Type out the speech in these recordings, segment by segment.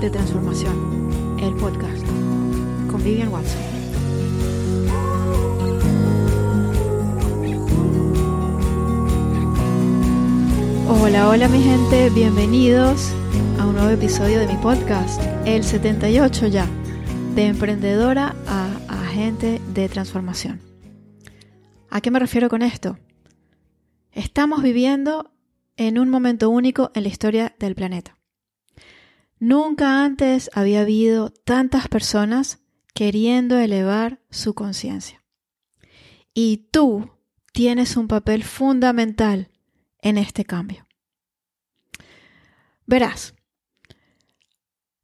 de Transformación, el podcast, con Vivian Watson. Hola, hola mi gente, bienvenidos a un nuevo episodio de mi podcast, el 78 ya, de emprendedora a agente de transformación. ¿A qué me refiero con esto? Estamos viviendo en un momento único en la historia del planeta. Nunca antes había habido tantas personas queriendo elevar su conciencia. Y tú tienes un papel fundamental en este cambio. Verás,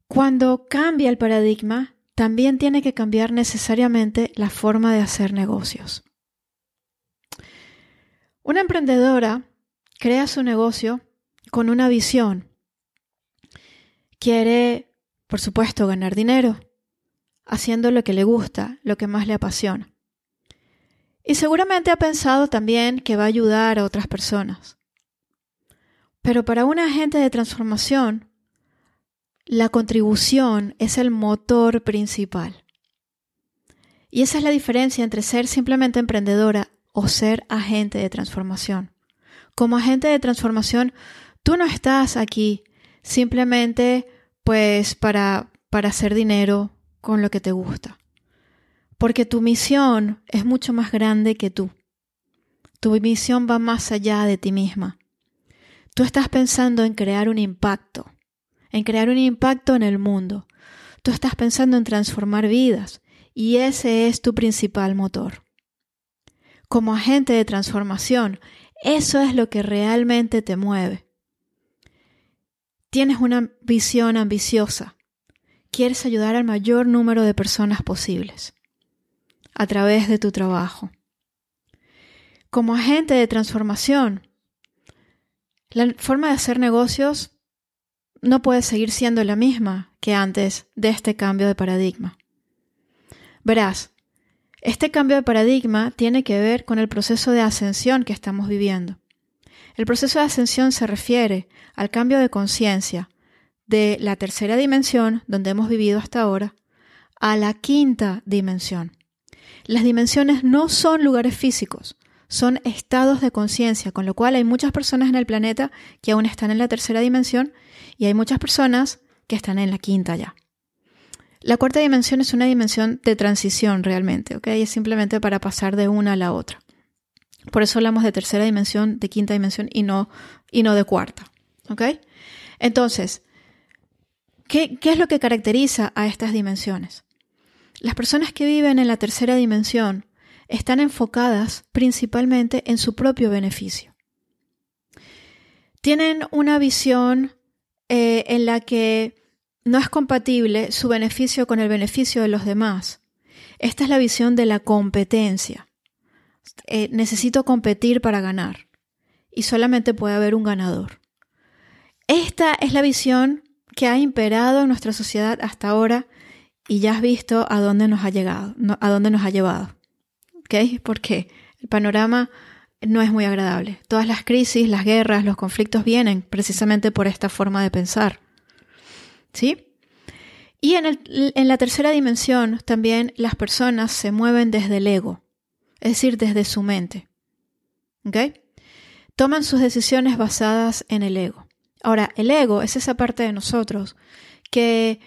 cuando cambia el paradigma, también tiene que cambiar necesariamente la forma de hacer negocios. Una emprendedora crea su negocio con una visión. Quiere, por supuesto, ganar dinero, haciendo lo que le gusta, lo que más le apasiona. Y seguramente ha pensado también que va a ayudar a otras personas. Pero para un agente de transformación, la contribución es el motor principal. Y esa es la diferencia entre ser simplemente emprendedora o ser agente de transformación. Como agente de transformación, tú no estás aquí simplemente pues para, para hacer dinero con lo que te gusta. Porque tu misión es mucho más grande que tú. Tu misión va más allá de ti misma. Tú estás pensando en crear un impacto, en crear un impacto en el mundo. Tú estás pensando en transformar vidas y ese es tu principal motor. Como agente de transformación, eso es lo que realmente te mueve. Tienes una visión ambiciosa. Quieres ayudar al mayor número de personas posibles a través de tu trabajo. Como agente de transformación, la forma de hacer negocios no puede seguir siendo la misma que antes de este cambio de paradigma. Verás, este cambio de paradigma tiene que ver con el proceso de ascensión que estamos viviendo. El proceso de ascensión se refiere al cambio de conciencia de la tercera dimensión, donde hemos vivido hasta ahora, a la quinta dimensión. Las dimensiones no son lugares físicos, son estados de conciencia, con lo cual hay muchas personas en el planeta que aún están en la tercera dimensión y hay muchas personas que están en la quinta ya. La cuarta dimensión es una dimensión de transición realmente, ¿ok? Es simplemente para pasar de una a la otra. Por eso hablamos de tercera dimensión, de quinta dimensión y no, y no de cuarta, ¿ok? Entonces, ¿qué, ¿qué es lo que caracteriza a estas dimensiones? Las personas que viven en la tercera dimensión están enfocadas principalmente en su propio beneficio. Tienen una visión eh, en la que no es compatible su beneficio con el beneficio de los demás. Esta es la visión de la competencia. Eh, necesito competir para ganar y solamente puede haber un ganador. Esta es la visión que ha imperado en nuestra sociedad hasta ahora y ya has visto a dónde nos ha llegado, a dónde nos ha llevado. ¿Ok? Porque el panorama no es muy agradable. Todas las crisis, las guerras, los conflictos vienen precisamente por esta forma de pensar. ¿Sí? Y en, en, la tercera dimensión también las personas se mueven desde el ego, es decir, desde su mente. ¿Ok? Toman sus decisiones basadas en el ego. Ahora, el ego es esa parte de nosotros que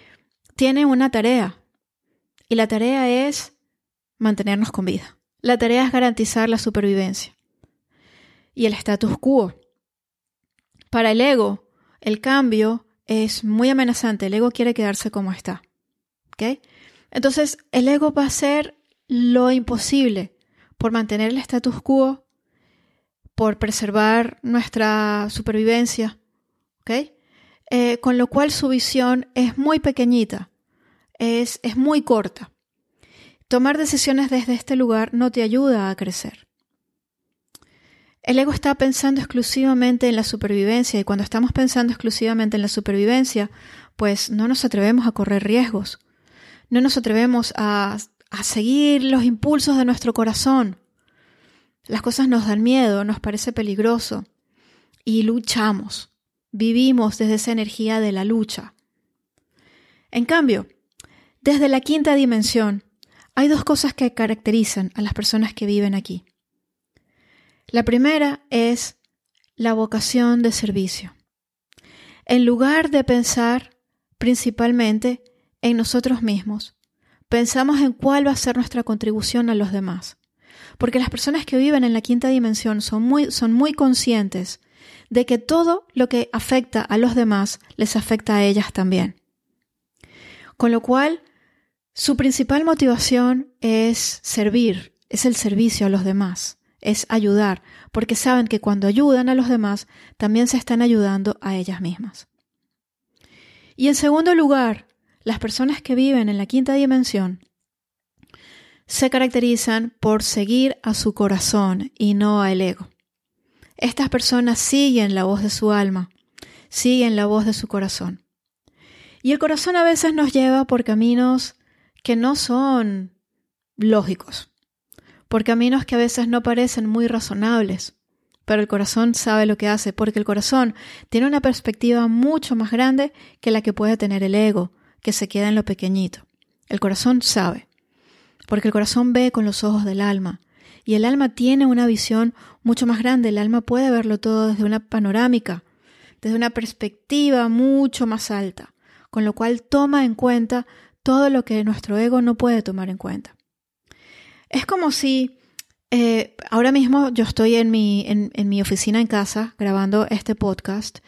tiene una tarea y la tarea es mantenernos con vida. La tarea es garantizar la supervivencia y el status quo. Para el ego, el cambio es muy amenazante. El ego quiere quedarse como está. Entonces, el ego va a hacer lo imposible por mantener el status quo, por preservar nuestra supervivencia. Eh, con lo cual su visión es muy pequeñita, es, es muy corta. Tomar decisiones desde este lugar no te ayuda a crecer. El ego está pensando exclusivamente en la supervivencia y cuando estamos pensando exclusivamente en la supervivencia, pues no nos atrevemos a correr riesgos, no nos atrevemos a, a seguir los impulsos de nuestro corazón. Las cosas nos dan miedo, nos parece peligroso y luchamos, vivimos desde esa energía de la lucha. En cambio, desde la quinta dimensión, hay dos cosas que caracterizan a las personas que viven aquí. La primera es la vocación de servicio. En lugar de pensar principalmente en nosotros mismos, pensamos en cuál va a ser nuestra contribución a los demás. Porque las personas que viven en la quinta dimensión son muy, son muy conscientes de que todo lo que afecta a los demás les afecta a ellas también. Con lo cual, su principal motivación es servir, es el servicio a los demás, es ayudar, porque saben que cuando ayudan a los demás, también se están ayudando a ellas mismas. Y en segundo lugar, las personas que viven en la quinta dimensión se caracterizan por seguir a su corazón y no al ego. Estas personas siguen la voz de su alma, siguen la voz de su corazón. Y el corazón a veces nos lleva por caminos que no son lógicos, por caminos que a veces no parecen muy razonables, pero el corazón sabe lo que hace, porque el corazón tiene una perspectiva mucho más grande que la que puede tener el ego, que se queda en lo pequeñito. El corazón sabe, porque el corazón ve con los ojos del alma, y el alma tiene una visión mucho más grande, el alma puede verlo todo desde una panorámica, desde una perspectiva mucho más alta, con lo cual toma en cuenta todo lo que nuestro ego no puede tomar en cuenta. Es como si eh, ahora mismo yo estoy en mi, en, en mi oficina en casa grabando este podcast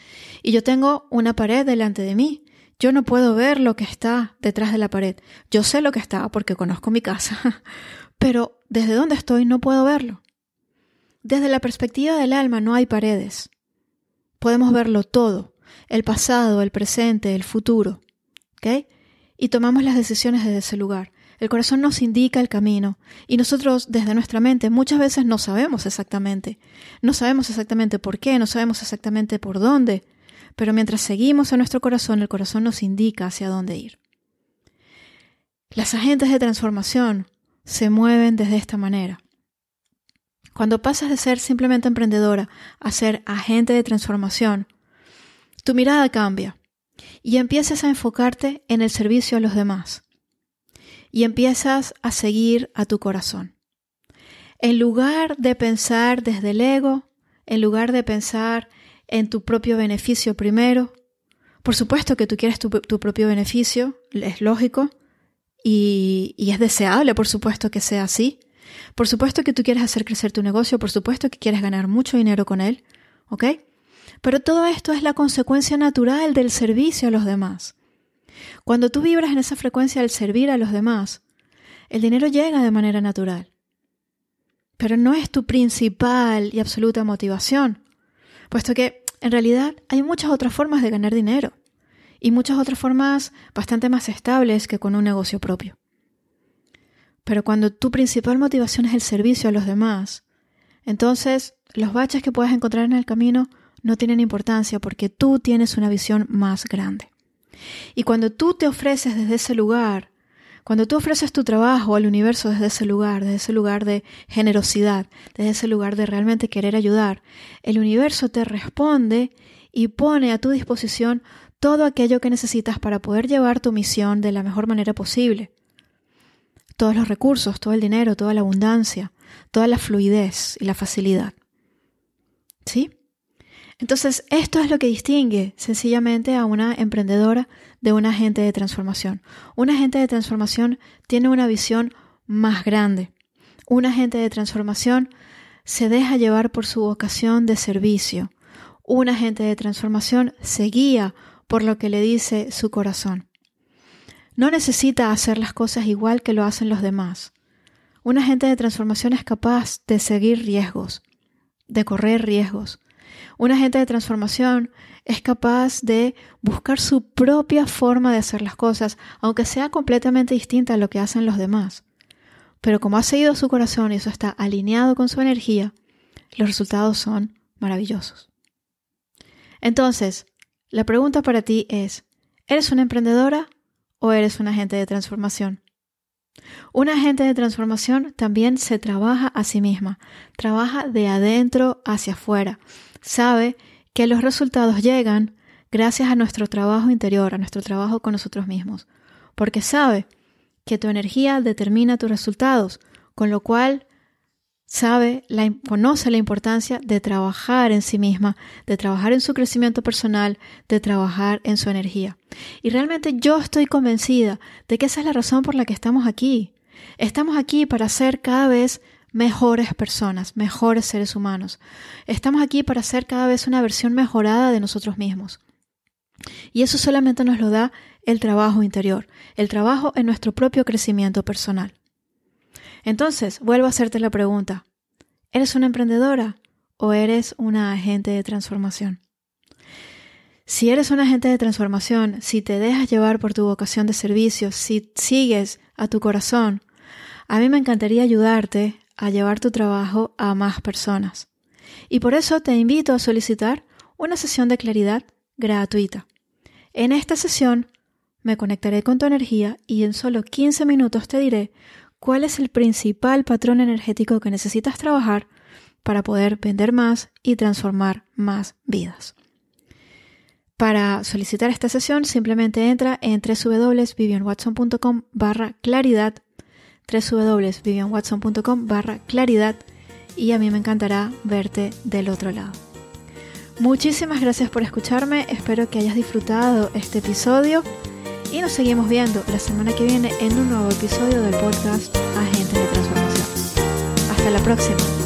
y yo tengo una pared delante de mí. Yo no puedo ver lo que está detrás de la pared. Yo sé lo que está porque conozco mi casa, pero desde donde estoy no puedo verlo. Desde la perspectiva del alma no hay paredes. Podemos verlo todo, el pasado, el presente, el futuro. ¿Ok? y tomamos las decisiones desde ese lugar. El corazón nos indica el camino y nosotros desde nuestra mente muchas veces no sabemos exactamente. No sabemos exactamente por qué, no sabemos exactamente por dónde, pero mientras seguimos a nuestro corazón, el corazón nos indica hacia dónde ir. Las agentes de transformación se mueven desde esta manera. Cuando pasas de ser simplemente emprendedora a ser agente de transformación, tu mirada cambia y empiezas a enfocarte en el servicio a los demás y empiezas a seguir a tu corazón. En lugar de pensar desde el ego, en lugar de pensar en tu propio beneficio primero, por supuesto que tú quieres tu, propio beneficio, es lógico y, y es deseable, por supuesto que sea así. Por supuesto que tú quieres hacer crecer tu negocio, por supuesto que quieres ganar mucho dinero con él, ¿ok? Pero todo esto es la consecuencia natural del servicio a los demás. Cuando tú vibras en esa frecuencia del servir a los demás, el dinero llega de manera natural. Pero no es tu principal y absoluta motivación, puesto que en realidad hay muchas otras formas de ganar dinero y muchas otras formas bastante más estables que con un negocio propio. Pero cuando tu principal motivación es el servicio a los demás, entonces los baches que puedes encontrar en el camino no tienen importancia porque tú tienes una visión más grande. Y cuando tú te ofreces desde ese lugar, cuando tú ofreces tu trabajo al universo desde ese lugar, desde ese lugar de generosidad, desde ese lugar de realmente querer ayudar, el universo te responde y pone a tu disposición todo aquello que necesitas para poder llevar tu misión de la mejor manera posible. Todos los recursos, todo el dinero, toda la abundancia, toda la fluidez y la facilidad. ¿Sí? Entonces, esto es lo que distingue sencillamente a una emprendedora de un agente de transformación. Un agente de transformación tiene una visión más grande. Un agente de transformación se deja llevar por su vocación de servicio. Un agente de transformación se guía por lo que le dice su corazón. No necesita hacer las cosas igual que lo hacen los demás. Un agente de transformación es capaz de seguir riesgos, de correr riesgos, un agente de transformación es capaz de buscar su propia forma de hacer las cosas, aunque sea completamente distinta a lo que hacen los demás. Pero como ha seguido su corazón y eso está alineado con su energía, los resultados son maravillosos. Entonces, la pregunta para ti es, ¿eres una emprendedora o eres un agente de transformación? Un agente de transformación también se trabaja a sí misma, trabaja de adentro hacia afuera, sabe que los resultados llegan gracias a nuestro trabajo interior, a nuestro trabajo con nosotros mismos, porque sabe que tu energía determina tus resultados, con lo cual sabe, la, conoce la importancia de trabajar en sí misma, de trabajar en su crecimiento personal, de trabajar en su energía. Y realmente yo estoy convencida de que esa es la razón por la que estamos aquí. Estamos aquí para ser cada vez mejores personas, mejores seres humanos. Estamos aquí para ser cada vez una versión mejorada de nosotros mismos. Y eso solamente nos lo da el trabajo interior, el trabajo en nuestro propio crecimiento personal. Entonces, vuelvo a hacerte la pregunta, ¿eres una emprendedora o eres una agente de transformación? Si eres un agente de transformación, si te dejas llevar por tu vocación de servicio, si sigues a tu corazón, a mí me encantaría ayudarte a llevar tu trabajo a más personas. Y por eso te invito a solicitar una sesión de claridad gratuita. En esta sesión me conectaré con tu energía y en solo 15 minutos te diré cuál es el principal patrón energético que necesitas trabajar para poder vender más y transformar más vidas. Para solicitar esta sesión simplemente entra en www.vivianwatson.com barra claridad www.vivianwatson.com barra claridad y a mí me encantará verte del otro lado. Muchísimas gracias por escucharme, espero que hayas disfrutado este episodio y nos seguimos viendo la semana que viene en un nuevo episodio del podcast Agentes de Transformación. Hasta la próxima.